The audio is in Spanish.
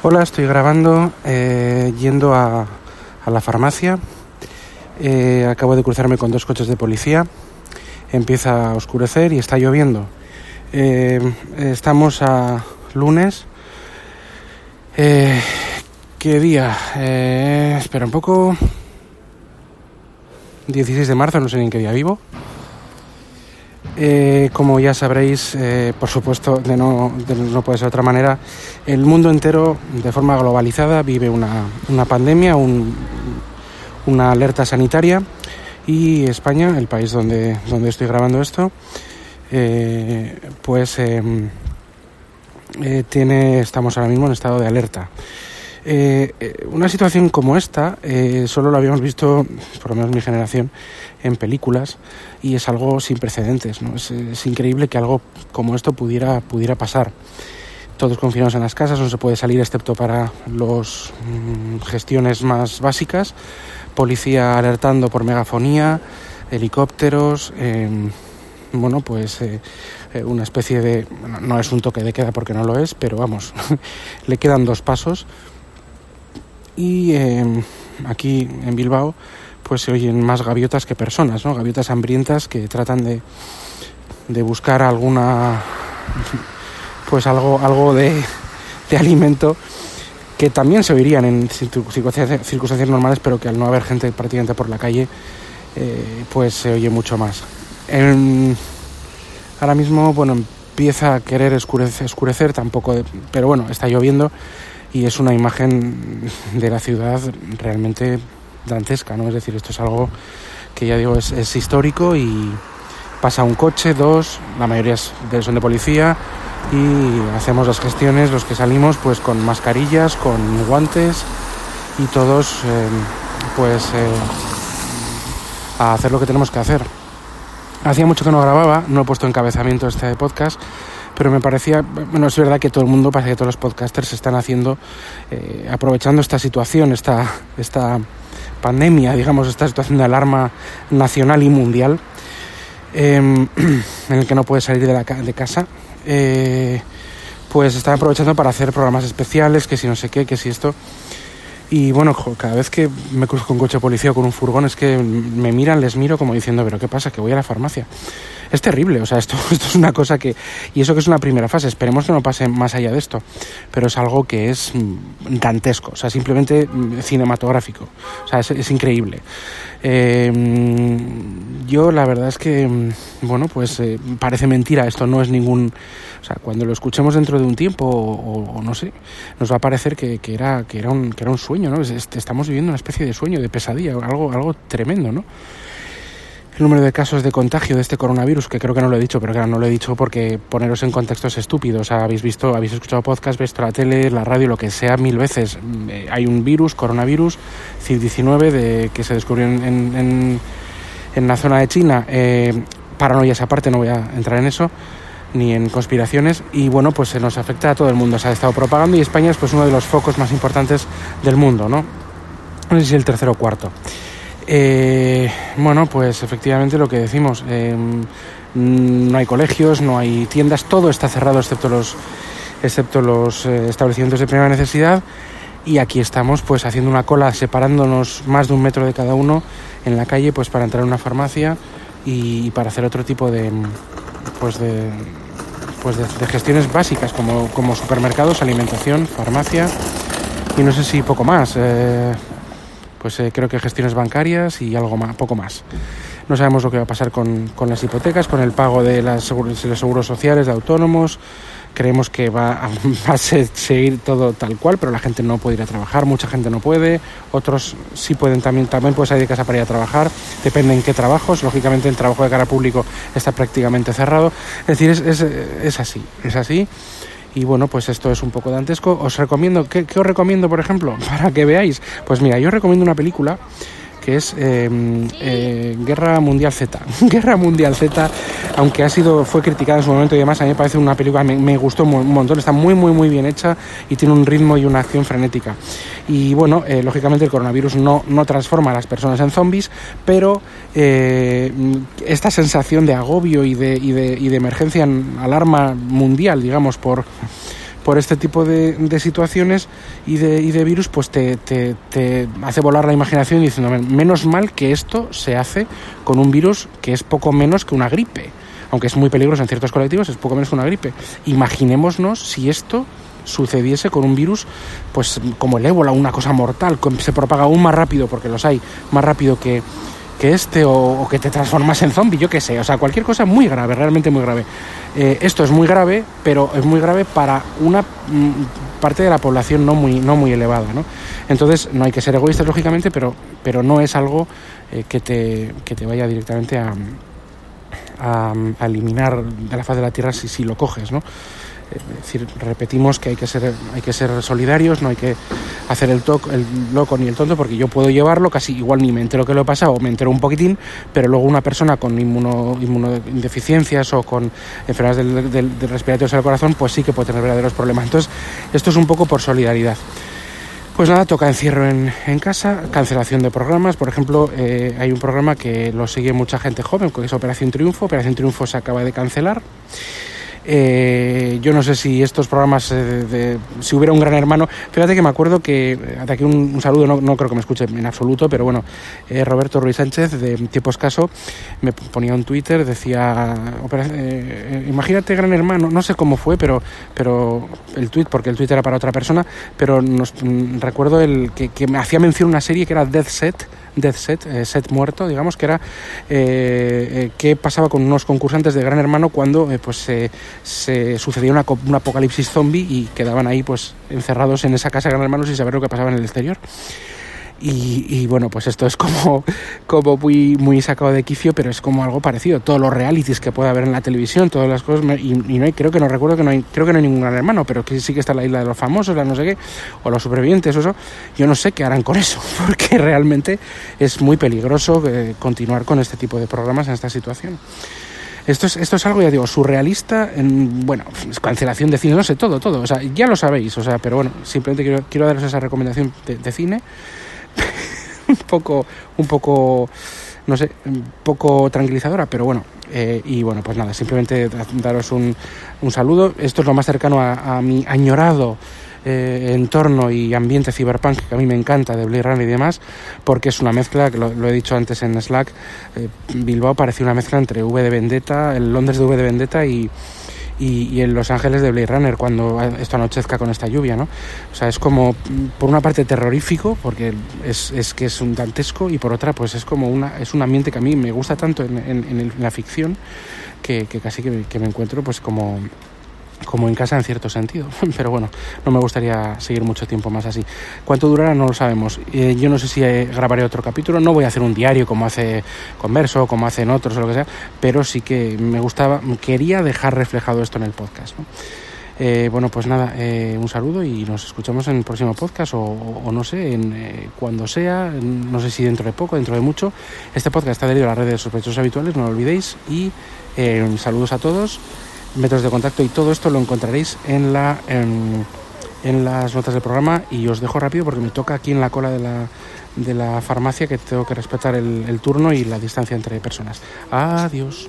Hola, estoy grabando eh, yendo a, a, la farmacia. Eh, acabo de cruzarme con dos coches de policía. Empieza a oscurecer y está lloviendo. Eh, estamos a lunes. ¿Qué día? espera un poco. 16 de marzo, no sé ni en qué día vivo. Eh, como ya sabréis, eh, por supuesto, de no, puede ser de otra manera, el mundo entero, de forma globalizada, vive una, una pandemia, un, una alerta sanitaria y España, el país donde, donde estoy grabando esto, eh, pues em, tiene, estamos ahora mismo en estado de alerta. Eh, eh, una situación como esta eh, solo lo habíamos visto, por lo menos mi generación, en películas y es algo sin precedentes. ¿no? Es, increíble que algo como esto pudiera, pudiera pasar. Todos confinados en las casas, no se puede salir excepto para las mm, gestiones más básicas. Policía alertando por megafonía, helicópteros. Em, bueno, pues una especie de. no es un toque de queda porque no lo es, pero vamos, le quedan dos pasos y em, aquí en Bilbao pues se oyen más gaviotas que personas, ¿no? Gaviotas hambrientas que tratan de, de buscar alguna pues algo algo de, de alimento que también se oirían en circunstancias normales, pero que al no haber gente prácticamente por la calle, eh, pues se oye mucho más. ahora mismo, bueno, empieza a querer escurecer, oscurecer tampoco, pero bueno, está lloviendo y es una imagen de la ciudad realmente dantesca, ¿no? Es decir, esto es algo que ya digo es, histórico y pasa un coche, dos, la mayoría son de policía y hacemos las gestiones, los que salimos pues con mascarillas, con guantes y todos eh, pues eh, a hacer lo que tenemos que hacer. Hacía mucho que no grababa, no he puesto encabezamiento este podcast pero me parecía, bueno, es verdad que todo el mundo, parece que todos los podcasters están haciendo, eh, aprovechando esta situación, esta, esta pandemia, digamos, esta situación de alarma nacional y mundial, em, en el que no puede salir de, la, de casa, eh, pues están aprovechando para hacer programas especiales, que si no sé qué, que si esto. Y bueno, cada vez que me cruzo con un coche de policía o con un furgón es que me miran, les miro como diciendo, pero ¿qué pasa? Que voy a la farmacia. Es terrible, o sea, esto, esto es una cosa que... Y eso que es una primera fase, esperemos que no pase más allá de esto, pero es algo que es mm, dantesco, o sea, simplemente mm, cinematográfico, o sea, es, increíble. Eh, mm, yo la verdad es que, bueno, pues eh, parece mentira, esto no es ningún o sea, cuando lo escuchemos dentro de un tiempo o, no sé, nos va a parecer que, era, que, era un, que era un sueño, ¿no? Estamos viviendo una especie de sueño, de pesadilla, algo, algo tremendo, ¿no? El número de casos de contagio de este coronavirus, que creo que no lo he dicho, pero claro, no lo he dicho porque poneros en contexto es estúpido. O sea, habéis visto, habéis escuchado podcast, visto la tele, la radio, lo que sea mil veces. Eh, hay un virus, coronavirus, CIV-19, de, que se descubrió en, en, en, la zona de China. Eh, paranoias aparte, no voy a entrar en eso ni en conspiraciones y bueno pues se nos afecta a todo el mundo se ha estado propagando y España es pues uno de los focos más importantes del mundo no no sé si el tercero o cuarto eh, bueno pues efectivamente lo que decimos em, no hay colegios no hay tiendas todo está cerrado excepto los excepto los eh, establecimientos de primera necesidad y aquí estamos pues haciendo una cola separándonos más de un metro de cada uno en la calle pues para entrar a una farmacia y para hacer otro tipo de pues de, pues de, gestiones básicas como, como, supermercados, alimentación, farmacia y no sé si poco más. Eh, pues eh, creo que gestiones bancarias y algo más, poco más. No sabemos lo que va a pasar con, con las hipotecas, con el pago de, las, de los seguros sociales de autónomos, creemos que va a, seguir todo tal cual, pero la gente no puede ir a trabajar, mucha gente no puede, otros sí pueden también, también puede salir de casa para ir a trabajar, depende en qué trabajos, lógicamente el trabajo de cara público está prácticamente cerrado, es decir, es, es, así, es así. Y bueno, pues esto es un poco dantesco. Os recomiendo, ¿qué, ¿qué os recomiendo, por ejemplo? Para que veáis. Pues mira, yo recomiendo una película que es em, eh, Guerra Mundial Z. Guerra Mundial Z, aunque ha sido, fue criticada en su momento y demás, a mí me parece una película, me, me gustó un montón, está muy, muy, muy bien hecha y tiene un ritmo y una acción frenética. Y bueno, eh, lógicamente el coronavirus no, no transforma a las personas en zombies, pero eh, esta sensación de agobio y de, y de, y de emergencia, alarma mundial, digamos, por por este tipo de, situaciones y de, y de, virus, pues te, te, te, hace volar la imaginación diciendo, menos mal que esto se hace con un virus que es poco menos que una gripe. Aunque es muy peligroso en ciertos colectivos, es poco menos que una gripe. Imaginémonos si esto sucediese con un virus pues como el ébola, una cosa mortal, que se propaga aún más rápido, porque los hay, más rápido que, que este o, que te transformas en zombie, yo qué sé, o sea, cualquier cosa muy grave, realmente muy grave. Eh, esto es muy grave, pero es muy grave para una mm, parte de la población no muy, no muy elevada, ¿no? Entonces, no hay que ser egoístas, lógicamente, pero, pero no es algo eh, que, te, que te vaya directamente a, a, eliminar de la faz de la Tierra si, si lo coges, ¿no? Es decir, repetimos que hay que ser, hay que ser solidarios, no hay que hacer el, toc, el loco ni el tonto, porque yo puedo llevarlo, casi igual ni me entero que lo he pasado, o me entero un poquitín, pero luego una persona con inmuno, inmunodeficiencias o con enfermedades del, respiratorios del corazón, pues sí que puede tener verdaderos problemas. Entonces, esto es un poco por solidaridad. Pues nada, toca encierro en, casa, cancelación de programas. Por ejemplo, eh, hay un programa que lo sigue mucha gente joven, que es Operación Triunfo. Operación Triunfo se acaba de cancelar. Eh, yo no sé si estos programas, eh, si hubiera un gran hermano, fíjate que me acuerdo que, de aquí un, saludo, no, creo que me escuche en absoluto, pero bueno, eh, Roberto Ruiz Sánchez de Tiempo Escaso me ponía un Twitter, decía, imagínate gran hermano, no sé cómo fue, pero, pero el tweet, porque el tweet era para otra persona, pero nos, mm, recuerdo el que, que me hacía mención una serie que era Death Set, Death Set, eh, Set muerto, digamos, que era eh, eh, qué pasaba con unos concursantes de Gran Hermano cuando pues se sucedía una, un apocalipsis zombie y quedaban ahí pues encerrados en esa casa de Gran Hermano sin saber lo que pasaba en el exterior. Y, bueno, pues esto es como, como muy, muy sacado de quicio, pero es como algo parecido. Todos los realities que puede haber en la televisión, todas las cosas, y, no hay, creo que no recuerdo que no hay, creo que no hay ningún gran hermano, pero que sí que está la isla de los famosos, la no sé qué, o los supervivientes o eso. Yo no sé qué harán con eso, porque realmente es muy peligroso eh, continuar con este tipo de programas en esta situación. Esto es, esto es algo, ya digo, surrealista, en, bueno, cancelación de cine, no sé, todo, todo. O sea, ya lo sabéis, o sea, pero bueno, simplemente quiero, quiero daros esa recomendación de cine un poco, un poco, no sé, un poco tranquilizadora, pero bueno. Eh, y bueno, pues nada, simplemente daros un, un saludo. Esto es lo más cercano a, mi añorado eh, entorno y ambiente cyberpunk que a mí me encanta de Blade y demás, porque es una mezcla, que lo, he dicho antes en Slack, eh, Bilbao parece una mezcla entre V de Vendetta, el Londres de V de Vendetta y, y, en Los Ángeles de Blade Runner cuando esto anochezca con esta lluvia, ¿no? O sea, es como, por una parte terrorífico, porque es, es que es un dantesco, y por otra, pues es como una, es un ambiente que a mí me gusta tanto en, en, la ficción que, que casi que, que me encuentro pues como como en casa en cierto sentido. Pero bueno, no me gustaría seguir mucho tiempo más así. ¿Cuánto durará? No lo sabemos. Eh, yo no sé si eh, grabaré otro capítulo. No voy a hacer un diario como hace Converso, como hacen otros o lo que sea, pero sí que me gustaba, quería dejar reflejado esto en el podcast. Eh, bueno, pues nada, un saludo y nos escuchamos en el próximo podcast o, no sé, en, cuando sea, no sé si dentro de poco, dentro de mucho. Este podcast está adherido a las redes de sospechosos habituales, no lo olvidéis. Y saludos a todos métodos de contacto y todo esto lo encontraréis en, la, en, las notas del programa y os dejo rápido porque me toca aquí en la cola de la, de la farmacia que tengo que respetar el turno y la distancia entre personas. Adiós.